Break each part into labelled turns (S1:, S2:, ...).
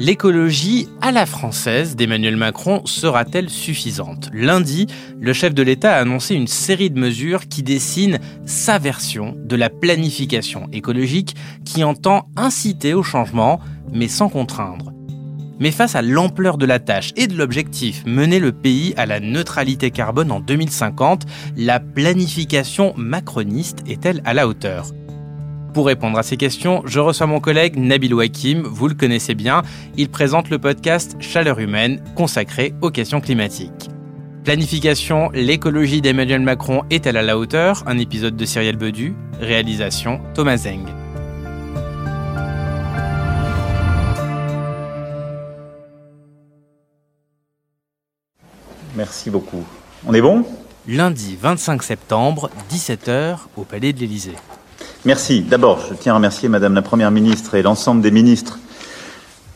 S1: L'écologie à la française d'Emmanuel Macron sera-t-elle suffisante? Lundi, le chef de l'État a annoncé une série de mesures qui dessinent sa version de la planification écologique qui entend inciter au changement mais sans contraindre. Mais face à l'ampleur de la tâche et de l'objectif, mener le pays à la neutralité carbone en 2050, la planification macroniste est-elle à la hauteur? Pour répondre à ces questions, je reçois mon collègue Nabil Wakim, vous le connaissez bien, il présente le podcast Chaleur humaine consacré aux questions climatiques. Planification, l'écologie d'Emmanuel Macron est-elle à la hauteur Un épisode de Cyrielle Bedu, réalisation Thomas Zeng.
S2: Merci beaucoup. On est bon?
S1: Lundi 25 septembre, 17h, au Palais de l'Élysée.
S2: Merci. D'abord, je tiens à remercier Madame la Première ministre et l'ensemble des ministres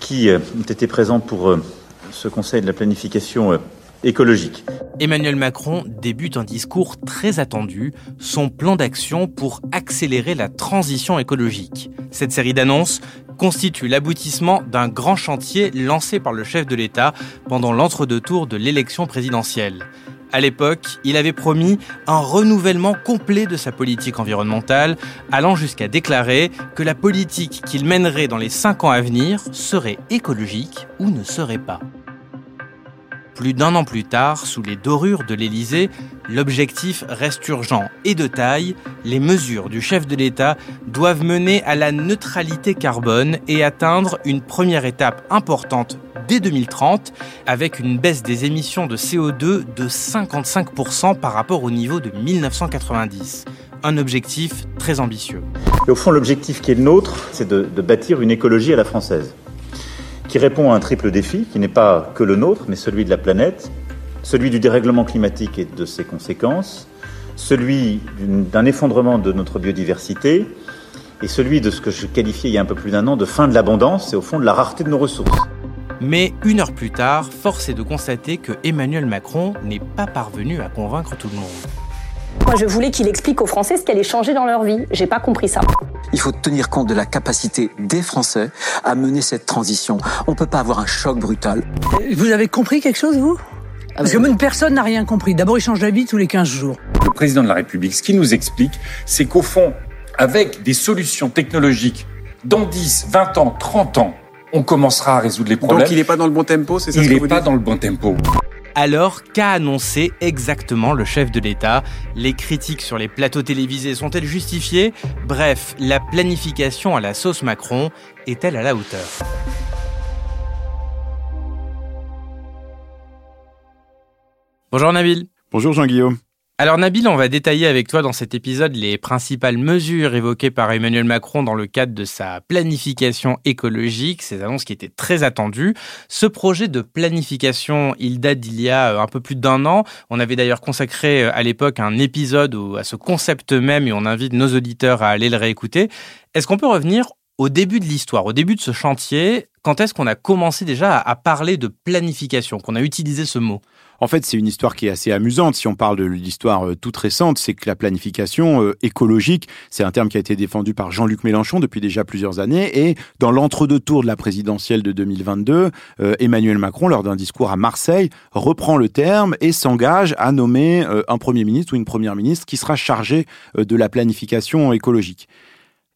S2: qui euh, ont été présents pour euh, ce Conseil de la planification euh, écologique.
S1: Emmanuel Macron débute un discours très attendu, son plan d'action pour accélérer la transition écologique. Cette série d'annonces constitue l'aboutissement d'un grand chantier lancé par le chef de l'État pendant l'entre-deux-tours de l'élection présidentielle. À l'époque, il avait promis un renouvellement complet de sa politique environnementale, allant jusqu'à déclarer que la politique qu'il mènerait dans les cinq ans à venir serait écologique ou ne serait pas. Plus d'un an plus tard, sous les dorures de l'Élysée, l'objectif reste urgent et de taille. Les mesures du chef de l'État doivent mener à la neutralité carbone et atteindre une première étape importante dès 2030, avec une baisse des émissions de CO2 de 55% par rapport au niveau de 1990. Un objectif très ambitieux.
S2: au fond, l'objectif qui est le nôtre, c'est de bâtir une écologie à la française, qui répond à un triple défi, qui n'est pas que le nôtre, mais celui de la planète, celui du dérèglement climatique et de ses conséquences, celui d'un effondrement de notre biodiversité, et celui de ce que je qualifiais il y a un peu plus d'un an de fin de l'abondance et au fond de la rareté de nos ressources.
S1: Mais une heure plus tard, force est de constater que Emmanuel Macron n'est pas parvenu à convaincre tout le monde.
S3: Moi, je voulais qu'il explique aux Français ce qui allait changer dans leur vie. J'ai pas compris ça.
S4: Il faut tenir compte de la capacité des Français à mener cette transition. On peut pas avoir un choc brutal.
S5: Vous avez compris quelque chose, vous? Parce que même personne n'a rien compris. D'abord, il change d'avis tous les 15 jours.
S6: Le président de la République, ce qu'il nous explique, c'est qu'au fond, avec des solutions technologiques, dans 10, 20 ans, 30 ans, on commencera à résoudre les problèmes.
S7: Donc il n'est pas dans le bon tempo, c'est ça
S6: Il
S7: que
S6: n'est pas
S7: dites?
S6: dans le bon tempo.
S1: Alors, qu'a annoncé exactement le chef de l'État? Les critiques sur les plateaux télévisés sont-elles justifiées? Bref, la planification à la sauce Macron est-elle à la hauteur? Bonjour Nabil.
S7: Bonjour Jean-Guillaume.
S1: Alors Nabil, on va détailler avec toi dans cet épisode les principales mesures évoquées par Emmanuel Macron dans le cadre de sa planification écologique, ces annonces qui étaient très attendues. Ce projet de planification, il date d'il y a euh, un peu plus d'un an. On avait d'ailleurs consacré euh, à l'époque un épisode à ce concept même et on invite nos auditeurs à aller le réécouter. Est-ce qu'on peut revenir au début de l'histoire, au début de ce chantier, quand est-ce qu'on a commencé déjà à parler de planification, qu'on a utilisé ce mot?
S7: En fait, c'est une histoire qui est assez amusante. Si on parle de l'histoire euh, toute récente, c'est que la planification euh, écologique, c'est un terme qui a été défendu par Jean-Luc Mélenchon depuis déjà plusieurs années. Et dans l'entre-deux tours de la présidentielle de 2022, euh, Emmanuel Macron, lors d'un discours à Marseille, reprend le terme et s'engage à nommer un Premier ministre ou une Première ministre qui sera chargé de la planification écologique.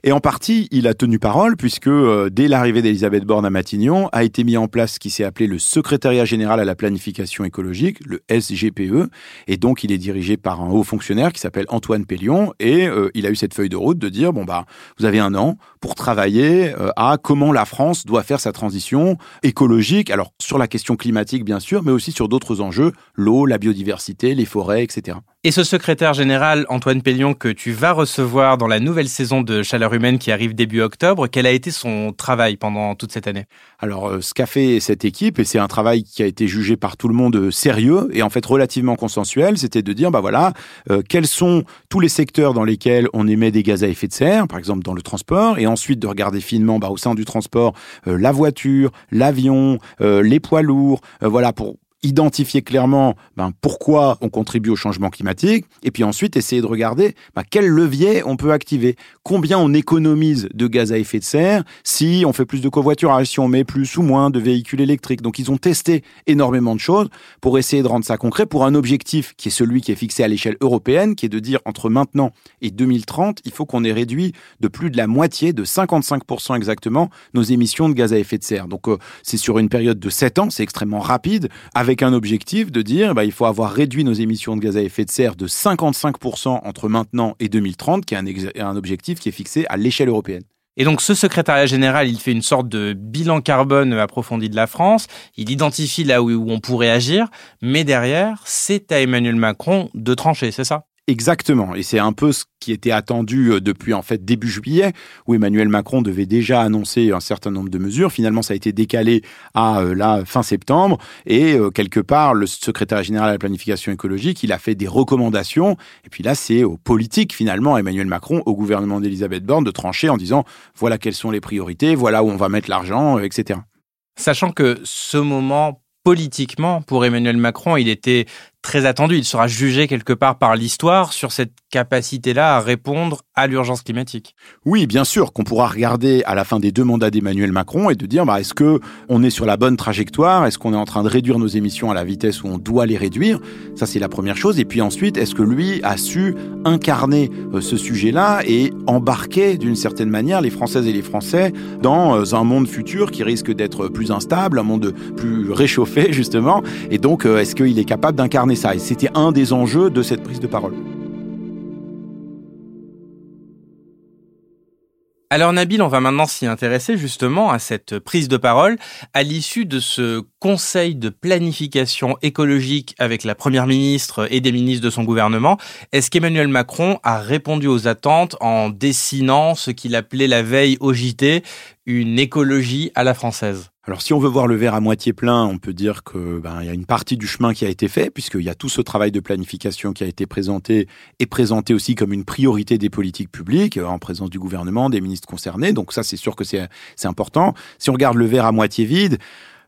S7: Et en partie, il a tenu parole puisque euh, dès l'arrivée d'Elisabeth Borne à Matignon, a été mis en place ce qui s'est appelé le Secrétariat général à la planification écologique, le SGPE, et donc il est dirigé par un haut fonctionnaire qui s'appelle Antoine Pellion, et euh, il a eu cette feuille de route de dire bon bah vous avez un an pour travailler euh, à comment la France doit faire sa transition écologique, alors sur la question climatique bien sûr, mais aussi sur d'autres enjeux, l'eau, la biodiversité, les forêts, etc.
S1: Et ce secrétaire général, Antoine Pellion, que tu vas recevoir dans la nouvelle saison de Chaleur Humaine qui arrive début octobre, quel a été son travail pendant toute cette année?
S7: Alors, euh, ce qu'a fait cette équipe, et c'est un travail qui a été jugé par tout le monde euh, sérieux et en fait relativement consensuel, c'était de dire, bah voilà, euh, quels sont tous les secteurs dans lesquels on émet des gaz à effet de serre, par exemple dans le transport, et ensuite de regarder finement bah, au sein du transport la voiture, l'avion, les poids lourds, voilà, pour identifier clairement ben, pourquoi on contribue au changement climatique, et puis ensuite essayer de regarder ben, quel levier on peut activer, combien on économise de gaz à effet de serre si on fait plus de covoiturage, si on met plus ou moins de véhicules électriques. Donc ils ont testé énormément de choses pour essayer de rendre ça concret pour un objectif qui est celui qui est fixé à l'échelle européenne, qui est de dire entre maintenant et 2030, il faut qu'on ait réduit de plus de la moitié, de 55% exactement, nos émissions de gaz à effet de serre. Donc euh, c'est sur une période de 7 ans, c'est extrêmement rapide, avec un objectif de dire bah, il faut avoir réduit nos émissions de gaz à effet de serre de 55% entre maintenant et 2030, qui est un, un objectif qui est fixé à l'échelle européenne.
S1: Et donc ce secrétariat général, il fait une sorte de bilan carbone approfondi de la France, il identifie là où on pourrait agir, mais derrière, c'est à Emmanuel Macron de trancher, c'est ça?
S7: Exactement, et c'est un peu ce qui était attendu euh, depuis en fait début juillet, où Emmanuel Macron devait déjà annoncer un certain nombre de mesures. Finalement, ça a été décalé à euh, la fin septembre, et euh, quelque part, le secrétaire général à la planification écologique, il a fait des recommandations. Et puis là, c'est aux politiques finalement, Emmanuel Macron, au gouvernement d'Elisabeth Borne, de trancher en disant voilà quelles sont les priorités, voilà où on va mettre l'argent, etc.
S1: Sachant que ce moment politiquement, pour Emmanuel Macron, il était très attendu. Il sera jugé quelque part par l'histoire sur cette capacité-là à répondre à l'urgence climatique.
S7: Oui, bien sûr, qu'on pourra regarder à la fin des deux mandats d'Emmanuel Macron et de dire, bah, est-ce que on est sur la bonne trajectoire? Est-ce qu'on est en train de réduire nos émissions à la vitesse où on doit les réduire? Ça, c'est la première chose. Et puis ensuite, est-ce que lui a su incarner euh, ce sujet-là et embarquer d'une certaine manière les Françaises et les Français dans euh, un monde futur qui risque d'être plus instable, un monde plus réchauffé, justement? Et donc, euh, est-ce qu'il est capable d'incarner ça? Et c'était un des enjeux de cette prise de parole.
S1: Alors Nabil, on va maintenant s'y intéresser justement à cette prise de parole à l'issue de ce conseil de planification écologique avec la première ministre et des ministres de son gouvernement. Est-ce qu'Emmanuel Macron a répondu aux attentes en dessinant ce qu'il appelait la veille au une écologie à la française
S7: alors si on veut voir le verre à moitié plein, on peut dire que ben, il y a une partie du chemin qui a été fait, puisqu'il y a tout ce travail de planification qui a été présenté et présenté aussi comme une priorité des politiques publiques, en présence du gouvernement, des ministres concernés. Donc ça, c'est sûr que c'est important. Si on regarde le verre à moitié vide,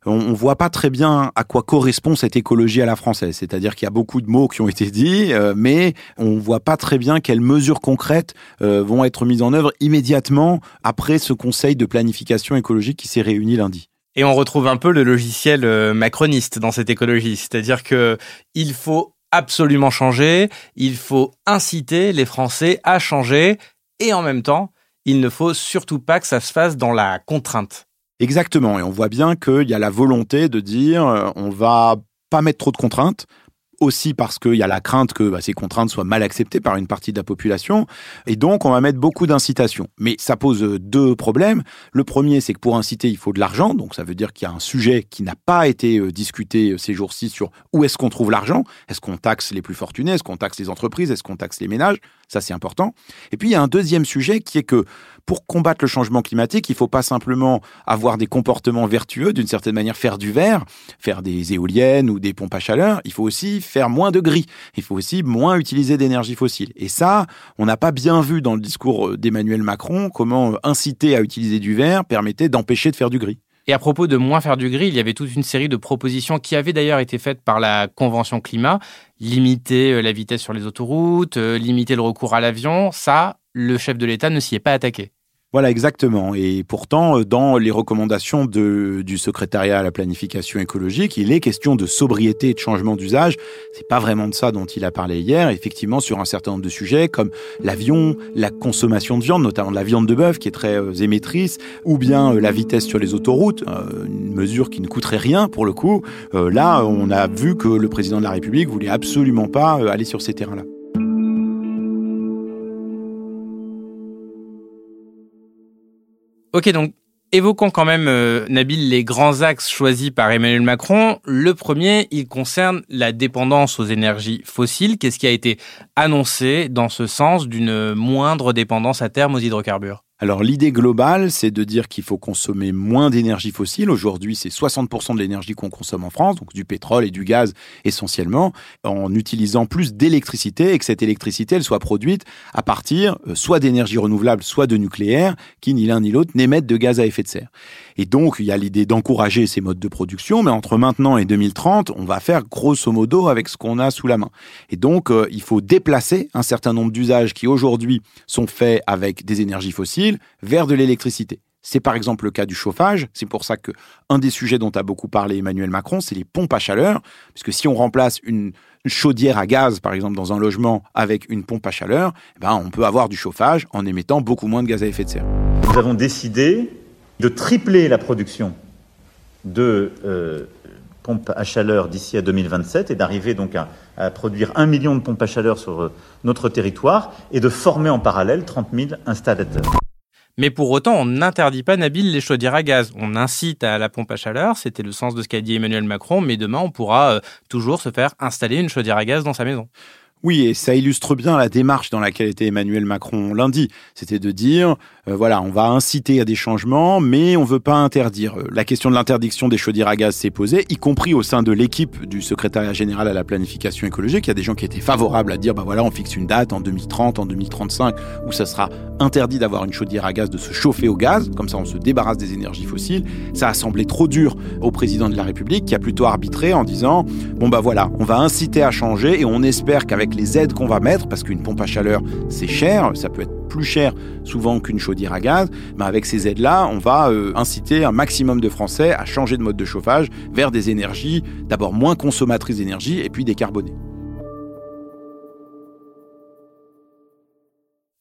S7: on ne voit pas très bien à quoi correspond cette écologie à la française. C'est-à-dire qu'il y a beaucoup de mots qui ont été dits, euh, mais on ne voit pas très bien quelles mesures concrètes euh, vont être mises en œuvre immédiatement après ce conseil de planification écologique qui s'est réuni lundi.
S1: Et on retrouve un peu le logiciel euh, macroniste dans cette écologie, c'est-à-dire que il faut absolument changer, il faut inciter les Français à changer, et en même temps, il ne faut surtout pas que ça se fasse dans la contrainte.
S7: Exactement, et on voit bien qu'il y a la volonté de dire euh, on va pas mettre trop de contraintes, aussi parce qu'il y a la crainte que bah, ces contraintes soient mal acceptées par une partie de la population, et donc on va mettre beaucoup d'incitations. Mais ça pose euh, deux problèmes. Le premier, c'est que pour inciter, il faut de l'argent, donc ça veut dire qu'il y a un sujet qui n'a pas été euh, discuté euh, ces jours-ci sur où est-ce qu'on trouve l'argent. Est-ce qu'on taxe les plus fortunés? Est-ce qu'on taxe les entreprises? Est-ce qu'on taxe les ménages? Ça, c'est important. Et puis, il y a un deuxième sujet qui est que pour combattre le changement climatique, il ne faut pas simplement avoir des comportements vertueux, d'une certaine manière faire du vert, faire des éoliennes ou des pompes à chaleur, il faut aussi faire moins de gris, il faut aussi moins utiliser d'énergie fossile. Et ça, on n'a pas bien vu dans le discours euh, d'Emmanuel Macron comment euh, inciter à utiliser du vert permettait d'empêcher de faire du gris.
S1: Et à propos de moins faire du gris, il y avait toute une série de propositions qui avaient d'ailleurs été faites par la Convention climat, limiter euh, la vitesse sur les autoroutes, limiter le recours à l'avion, ça, le chef de l'État ne s'y est pas attaqué.
S7: Voilà, exactement. Et pourtant, euh, dans les recommandations de, du secrétariat à la planification écologique, il est question de sobriété et de changement d'usage. C'est pas vraiment de ça dont il a parlé hier. Effectivement, sur un certain nombre de sujets comme l'avion, la consommation de viande, notamment de la viande de bœuf qui est très euh, émettrice, ou bien euh, la vitesse sur les autoroutes, une mesure qui ne coûterait rien pour le coup. là, on a vu que le président de la République voulait absolument pas aller sur ces terrains-là.
S1: Ok, donc Évoquons quand même, euh, Nabil, les grands axes choisis par Emmanuel Macron. Le premier, il concerne la dépendance aux énergies fossiles. Qu'est-ce qui a été annoncé dans ce sens d'une moindre dépendance à terme aux hydrocarbures?
S7: Alors l'idée globale, c'est de dire qu'il faut consommer moins d'énergie fossile. Aujourd'hui, c'est 60% de l'énergie qu'on consomme en France, donc du pétrole et du gaz essentiellement, en utilisant plus d'électricité et que cette électricité, elle soit produite à partir euh, soit d'énergie renouvelable, soit de nucléaire, qui ni l'un ni l'autre n'émettent de gaz à effet de serre. Et donc, il y a l'idée d'encourager ces modes de production, mais entre maintenant et 2030, on va faire grosso modo avec ce qu'on a sous la main. Et donc, euh, il faut déplacer un certain nombre d'usages qui aujourd'hui sont faits avec des énergies fossiles vers de l'électricité. C'est par exemple le cas du chauffage. C'est pour ça que un des sujets dont a beaucoup parlé Emmanuel Macron, c'est les pompes à chaleur. Puisque si on remplace une chaudière à gaz, par exemple, dans un logement avec une pompe à chaleur, eh ben, on peut avoir du chauffage en émettant beaucoup moins de gaz à effet de serre.
S2: Nous avons décidé de tripler la production de euh, pompes à chaleur d'ici à 2027 et d'arriver donc à, à, produire un million de pompes à chaleur sur euh, notre territoire et de former en parallèle 30 000 installateurs.
S1: Mais pour autant, on n'interdit pas, Nabil, les chaudières à gaz. On incite à la pompe à chaleur, c'était le sens de ce qu'a dit Emmanuel Macron, mais demain, on pourra euh, toujours se faire installer une chaudière à gaz dans sa maison.
S7: Oui, et ça illustre bien la démarche dans laquelle était Emmanuel Macron lundi. C'était de dire, euh, voilà, on va inciter à des changements, mais on veut pas interdire. Euh, la question de l'interdiction des chaudières à gaz s'est posée, y compris au sein de l'équipe du secrétariat général à la planification écologique. Il y a des gens qui étaient favorables à dire, bah voilà, on fixe une date en 2030, en 2035, où ça sera interdit d'avoir une chaudière à gaz, de se chauffer au gaz. Comme ça, on se débarrasse des énergies fossiles. Ça a semblé trop dur au président de la République, qui a plutôt arbitré en disant, bon bah voilà, on va inciter à changer et on espère qu'avec les aides qu'on va mettre, parce qu'une pompe à chaleur, c'est cher, ça peut être plus cher souvent qu'une chaudière à gaz, mais avec ces aides-là, on va euh, inciter un maximum de Français à changer de mode de chauffage vers des énergies d'abord moins consommatrices d'énergie et puis décarbonées.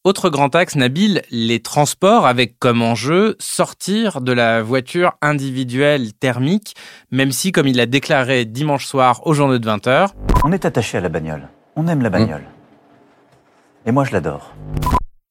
S1: Autre grand axe, Nabil, les transports avec comme enjeu sortir de la voiture individuelle thermique, même si, comme il l'a déclaré dimanche soir au journaux de 20h,
S2: On est attaché à la bagnole. On aime la bagnole. Et moi, je l'adore.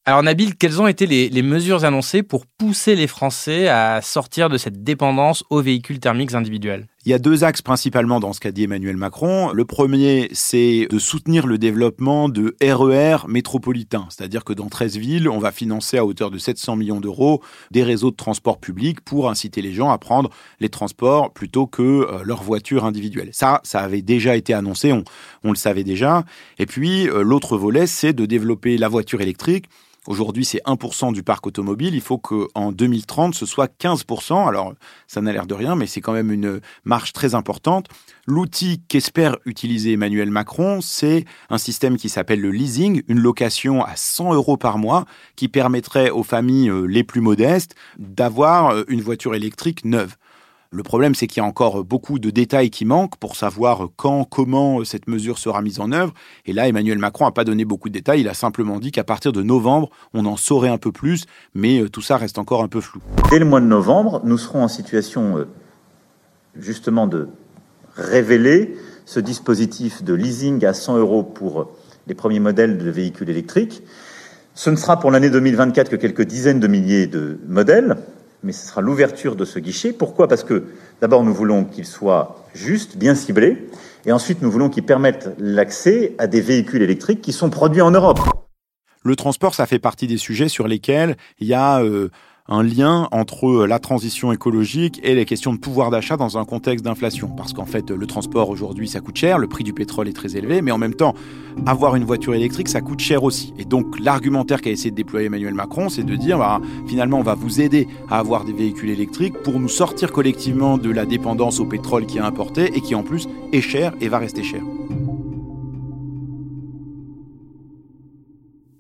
S1: Alors Nabil, quelles ont été les, les, mesures annoncées pour pousser les Français à sortir de cette dépendance aux véhicules thermiques individuels?
S7: Il y a deux axes principalement dans ce qu'a dit Emmanuel Macron. Le premier, c'est de soutenir le développement de RER métropolitains, c'est-à-dire que dans 13 villes, on va financer à hauteur de 700 millions d'euros des réseaux de transport public pour inciter les gens à prendre les transports plutôt que euh, leur voiture individuelle. Ça, ça avait déjà été annoncé, on, le savait déjà. Et puis, euh, l'autre volet, c'est de développer la voiture électrique Aujourd'hui, c'est 1% du parc automobile. Il faut qu'en 2030, ce soit 15%. Alors, ça n'a l'air de rien, mais c'est quand même une marge très importante. L'outil qu'espère utiliser Emmanuel Macron, c'est un système qui s'appelle le leasing, une location à 100 euros par mois qui permettrait aux familles euh, les plus modestes d'avoir euh, une voiture électrique neuve. Le problème, c'est qu'il y a encore beaucoup de détails qui manquent pour savoir quand, comment cette mesure sera mise en œuvre. Et là, Emmanuel Macron n'a pas donné beaucoup de détails. Il a simplement dit qu'à partir de novembre, on en saurait un peu plus, mais euh, tout ça reste encore un peu flou.
S2: Dès le mois de novembre, nous serons en situation euh, justement de révéler ce dispositif de leasing à 100 euros pour les premiers modèles de véhicules électriques. Ce ne sera pour l'année 2024 que quelques dizaines de milliers de modèles mais ce sera l'ouverture de ce guichet. Pourquoi? Parce que d'abord, nous voulons qu'il soit juste, bien ciblé, et ensuite, nous voulons qu'il permette l'accès à des véhicules électriques qui sont produits en Europe.
S7: Le transport, ça fait partie des sujets sur lesquels il y a euh, un lien entre euh, la transition écologique et les questions de pouvoir d'achat dans un contexte d'inflation. Parce qu'en fait, le transport aujourd'hui, ça coûte cher, le prix du pétrole est très élevé, mais en même temps, avoir une voiture électrique, ça coûte cher aussi. Et donc, l'argumentaire qu'a essayé de déployer Emmanuel Macron, c'est de dire, bah, finalement, on va vous aider à avoir des véhicules électriques pour nous sortir collectivement de la dépendance au pétrole qui est importé et qui en plus est cher et va rester cher.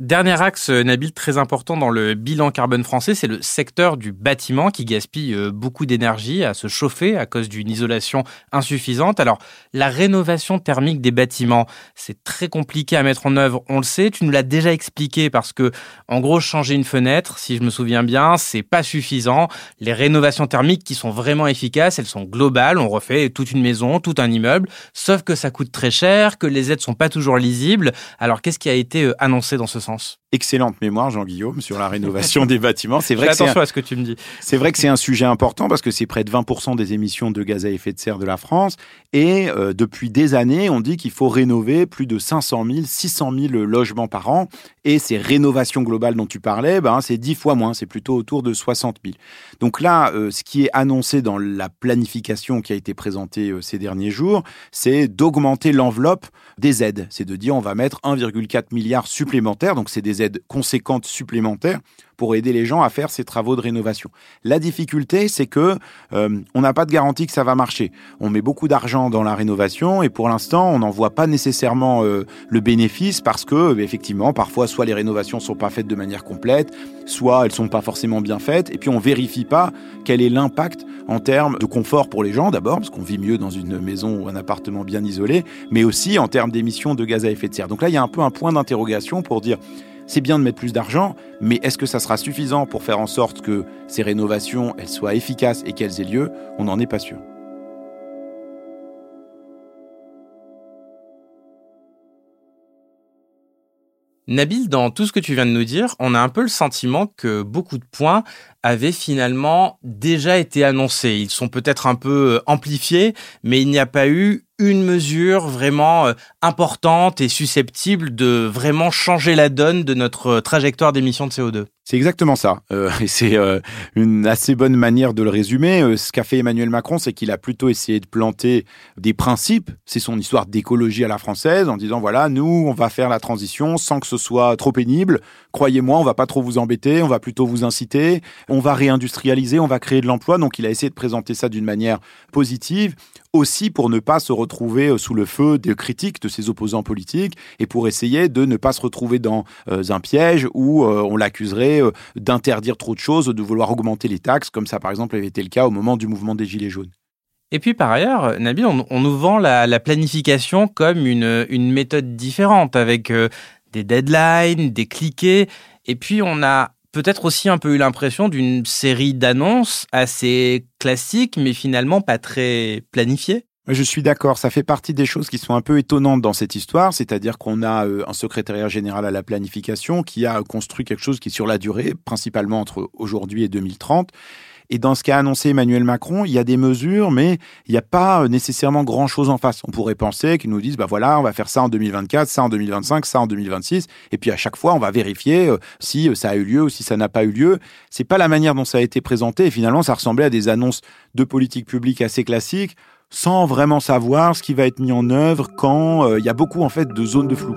S1: Dernier axe, euh, Nabil, très important dans le bilan carbone français, c'est le secteur du bâtiment qui gaspille euh, beaucoup d'énergie à se chauffer à cause d'une isolation insuffisante. Alors, la rénovation thermique des bâtiments, c'est très compliqué à mettre en œuvre, on le sait. Tu nous l'as déjà expliqué parce que, en gros, changer une fenêtre, si je me souviens bien, c'est pas suffisant. Les rénovations thermiques qui sont vraiment efficaces, elles sont globales. On refait toute une maison, tout un immeuble, sauf que ça coûte très cher, que les aides sont pas toujours lisibles. Alors, qu'est-ce qui a été euh, annoncé dans ce sens?
S7: house excellente mémoire, Jean-Guillaume, sur la rénovation des bâtiments.
S1: C'est vrai, que attention à ce que tu me dis.
S7: C'est vrai que c'est un sujet important parce que c'est près de 20% des émissions de gaz à effet de serre de la France. Et euh, depuis des années, on dit qu'il faut rénover plus de 500 000, 600 000 logements par an. Et ces rénovations globales dont tu parlais, ben, c'est 10 fois moins, c'est plutôt autour de 60 000. Donc là, euh, ce qui est annoncé dans la planification qui a été présentée euh, ces derniers jours, c'est d'augmenter l'enveloppe des aides. C'est de dire on va mettre 1,4 milliard supplémentaire, donc c'est des aides conséquentes supplémentaires pour aider les gens à faire ces travaux de rénovation. La difficulté, c'est que euh, on n'a pas de garantie que ça va marcher. On met beaucoup d'argent dans la rénovation et pour l'instant, on n'en voit pas nécessairement euh, le bénéfice parce que effectivement, parfois, soit les rénovations sont pas faites de manière complète, soit elles sont pas forcément bien faites, et puis on vérifie pas quel est l'impact en termes de confort pour les gens d'abord, parce qu'on vit mieux dans une maison ou un appartement bien isolé, mais aussi en termes d'émissions de gaz à effet de serre. Donc là, il y a un peu un point d'interrogation pour dire c'est bien de mettre plus d'argent, mais est-ce que ça sera suffisant pour faire en sorte que ces rénovations elles soient efficaces et qu'elles aient lieu? On n'en est pas sûr.
S1: Nabil, dans tout ce que tu viens de nous dire, on a un peu le sentiment que beaucoup de points avaient finalement déjà été annoncés. Ils sont peut-être un peu euh, amplifiés, mais il n'y a pas eu une mesure vraiment euh, importante et susceptible de vraiment changer la donne de notre euh, trajectoire d'émissions de CO2.
S7: C'est exactement ça. Euh, et c'est une assez bonne manière de le résumer. ce qu'a fait Emmanuel Macron, c'est qu'il a plutôt essayé de planter des principes. C'est son histoire d'écologie à la française, en disant voilà, nous, on va faire la transition sans que ce soit trop pénible. Croyez-moi, on va pas trop vous embêter, on va plutôt vous inciter, on va réindustrialiser, on va créer de l'emploi. Donc, il a essayé de présenter ça d'une manière positive aussi pour ne pas se retrouver euh, sous le feu des critiques de ses opposants politiques et pour essayer de ne pas se retrouver dans euh, un piège où euh, on l'accuserait d'interdire trop de choses, de vouloir augmenter les taxes, comme ça par exemple avait été le cas au moment du mouvement des Gilets jaunes.
S1: Et puis par ailleurs, Nabil, on, nous vend la, planification comme une, une, méthode différente avec des deadlines, des cliquets, et puis on a peut-être aussi un peu eu l'impression d'une série d'annonces assez classiques, mais finalement pas très planifiées.
S7: Je suis d'accord, ça fait partie des choses qui sont un peu étonnantes dans cette histoire, c'est-à-dire qu'on a euh, un secrétariat général à la planification qui a construit quelque chose qui est sur la durée, principalement entre aujourd'hui et 2030, et dans ce qu'a annoncé Emmanuel Macron, il y a des mesures, mais il n'y a pas euh, nécessairement grand-chose en face. On pourrait penser qu'ils nous disent, bah voilà, on va faire ça en 2024, ça en 2025, ça en 2026, et puis à chaque fois, on va vérifier euh, si euh, ça a eu lieu ou si ça n'a pas eu lieu. C'est pas la manière dont ça a été présenté, et finalement, ça ressemblait à des annonces de politique publique assez classiques, sans vraiment savoir ce qui va être mis en œuvre quand il y a beaucoup en fait de zones de flou.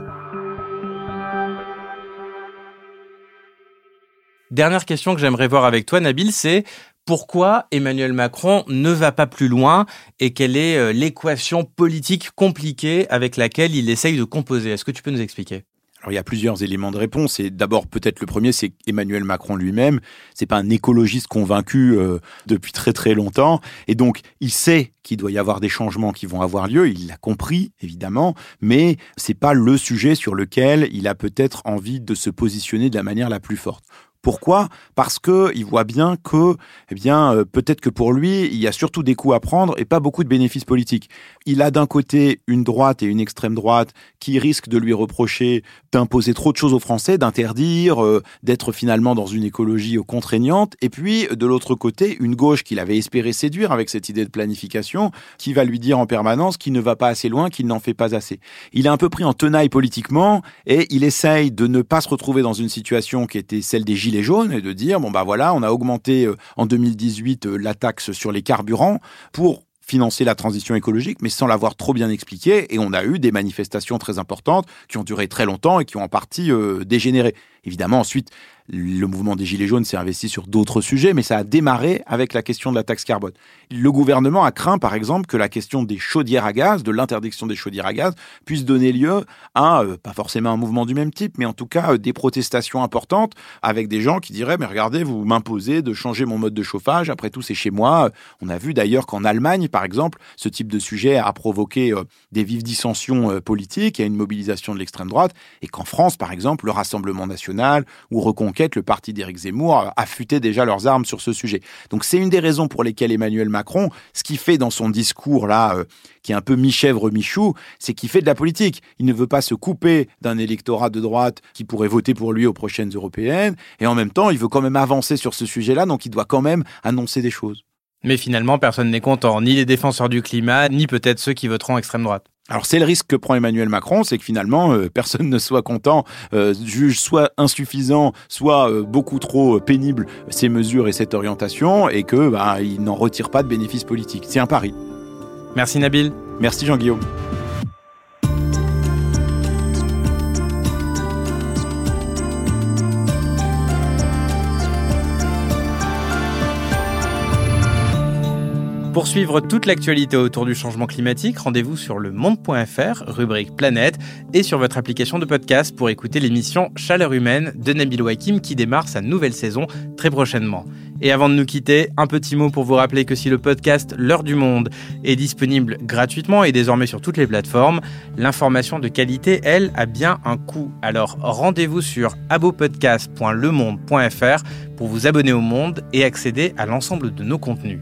S1: Dernière question que j'aimerais voir avec toi, Nabil, c'est pourquoi Emmanuel Macron ne va pas plus loin et quelle est euh, l'équation politique compliquée avec laquelle il essaye de composer? Est-ce que tu peux nous expliquer?
S7: Alors il y a plusieurs éléments de réponse et d'abord peut-être le premier c'est Emmanuel Macron lui-même, c'est pas un écologiste convaincu euh, depuis très très longtemps. Et donc il sait qu'il doit y avoir des changements qui vont avoir lieu, il l'a compris évidemment, mais c'est pas le sujet sur lequel il a peut-être envie de se positionner de la manière la plus forte. Pourquoi? Parce que il voit bien que, eh bien, euh, peut-être que pour lui, il y a surtout des coups à prendre et pas beaucoup de bénéfices politiques. Il a d'un côté une droite et une extrême droite qui risquent de lui reprocher d'imposer trop de choses aux Français, d'interdire, euh, d'être finalement dans une écologie contraignante, et puis de l'autre côté une gauche qu'il avait espéré séduire avec cette idée de planification, qui va lui dire en permanence qu'il ne va pas assez loin, qu'il n'en fait pas assez. Il est un peu pris en tenaille politiquement et il essaye de ne pas se retrouver dans une situation qui était celle des jaunes et de dire bon bah voilà, on a augmenté euh, en 2018 euh, la taxe sur les carburants pour financer la transition écologique, mais sans l'avoir trop bien expliqué. Et on a eu des manifestations très importantes qui ont duré très longtemps et qui ont en partie euh, dégénéré. Évidemment, ensuite, le mouvement des Gilets jaunes s'est investi sur d'autres sujets, mais ça a démarré avec la question de la taxe carbone. Le gouvernement a craint, par exemple, que la question des chaudières à gaz, de l'interdiction des chaudières à gaz, puisse donner lieu à, euh, pas forcément un mouvement du même type, mais en tout cas euh, des protestations importantes avec des gens qui diraient, mais regardez, vous m'imposez de changer mon mode de chauffage, après tout c'est chez moi. On a vu d'ailleurs qu'en Allemagne, par exemple, ce type de sujet a provoqué euh, des vives dissensions politiques et une mobilisation de l'extrême droite, et qu'en France, par exemple, le Rassemblement national ou Reconquête, le parti d'Éric Zemmour, affûtaient déjà leurs armes sur ce sujet. Donc c'est une des raisons pour lesquelles Emmanuel Macron, ce qu'il fait dans son discours là, euh, qui est un peu mi-chèvre, mi-chou, c'est qu'il fait de la politique. Il ne veut pas se couper d'un électorat de droite qui pourrait voter pour lui aux prochaines européennes, et en même temps, il veut quand même avancer sur ce sujet-là, donc il doit quand même annoncer des choses.
S1: Mais finalement, personne n'est content, ni les défenseurs du climat, ni peut-être ceux qui voteront extrême droite.
S7: Alors c'est le risque que prend Emmanuel Macron, c'est que finalement euh, personne ne soit content, euh, juge soit insuffisant, soit euh, beaucoup trop pénible ces mesures et cette orientation, et que bah, il n'en retire pas de bénéfices politiques. C'est un pari.
S1: Merci Nabil.
S7: Merci Jean-Guillaume.
S1: Pour suivre toute l'actualité autour du changement climatique, rendez-vous sur le monde.fr, rubrique planète, et sur votre application de podcast pour écouter l'émission Chaleur humaine de Nabil Wakim qui démarre sa nouvelle saison très prochainement. Et avant de nous quitter, un petit mot pour vous rappeler que si le podcast L'heure du monde est disponible gratuitement et désormais sur toutes les plateformes, l'information de qualité, elle, a bien un coût. Alors rendez-vous sur abopodcast.lemonde.fr pour vous abonner au monde et accéder à l'ensemble de nos contenus.